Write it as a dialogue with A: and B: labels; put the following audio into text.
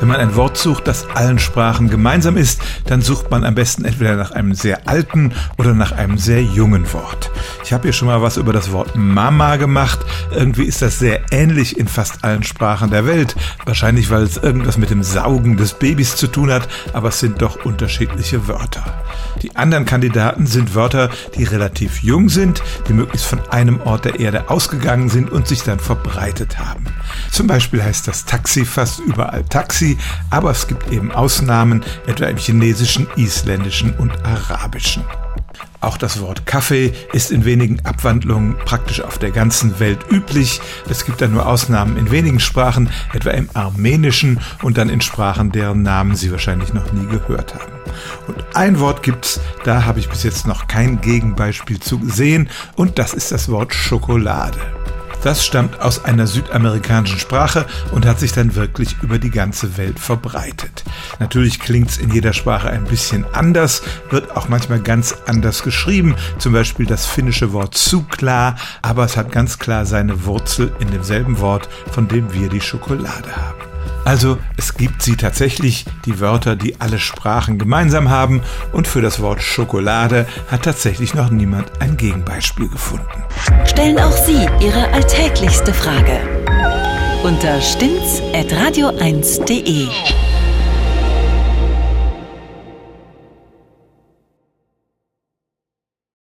A: Wenn man ein Wort sucht, das allen Sprachen gemeinsam ist, dann sucht man am besten entweder nach einem sehr alten oder nach einem sehr jungen Wort. Ich habe hier schon mal was über das Wort Mama gemacht. Irgendwie ist das sehr ähnlich in fast allen Sprachen der Welt. Wahrscheinlich, weil es irgendwas mit dem Saugen des Babys zu tun hat, aber es sind doch unterschiedliche Wörter. Die anderen Kandidaten sind Wörter, die relativ jung sind, die möglichst von einem Ort der Erde ausgegangen sind und sich dann verbreitet haben. Zum Beispiel heißt das Taxi fast überall Taxi, aber es gibt eben Ausnahmen, etwa im Chinesischen, Isländischen und Arabischen. Auch das Wort Kaffee ist in wenigen Abwandlungen praktisch auf der ganzen Welt üblich. Es gibt da nur Ausnahmen in wenigen Sprachen, etwa im Armenischen und dann in Sprachen, deren Namen Sie wahrscheinlich noch nie gehört haben. Und ein Wort gibt's, da habe ich bis jetzt noch kein Gegenbeispiel zu gesehen, und das ist das Wort Schokolade. Das stammt aus einer südamerikanischen Sprache und hat sich dann wirklich über die ganze Welt verbreitet. Natürlich klingt's in jeder Sprache ein bisschen anders, wird auch manchmal ganz anders geschrieben, zum Beispiel das finnische Wort Sukla, aber es hat ganz klar seine Wurzel in demselben Wort, von dem wir die Schokolade haben. Also es gibt sie tatsächlich, die Wörter, die alle Sprachen gemeinsam haben und für das Wort Schokolade hat tatsächlich noch niemand ein Gegenbeispiel gefunden.
B: Stellen auch Sie Ihre alltäglichste Frage unter stimmtz.radio1.de.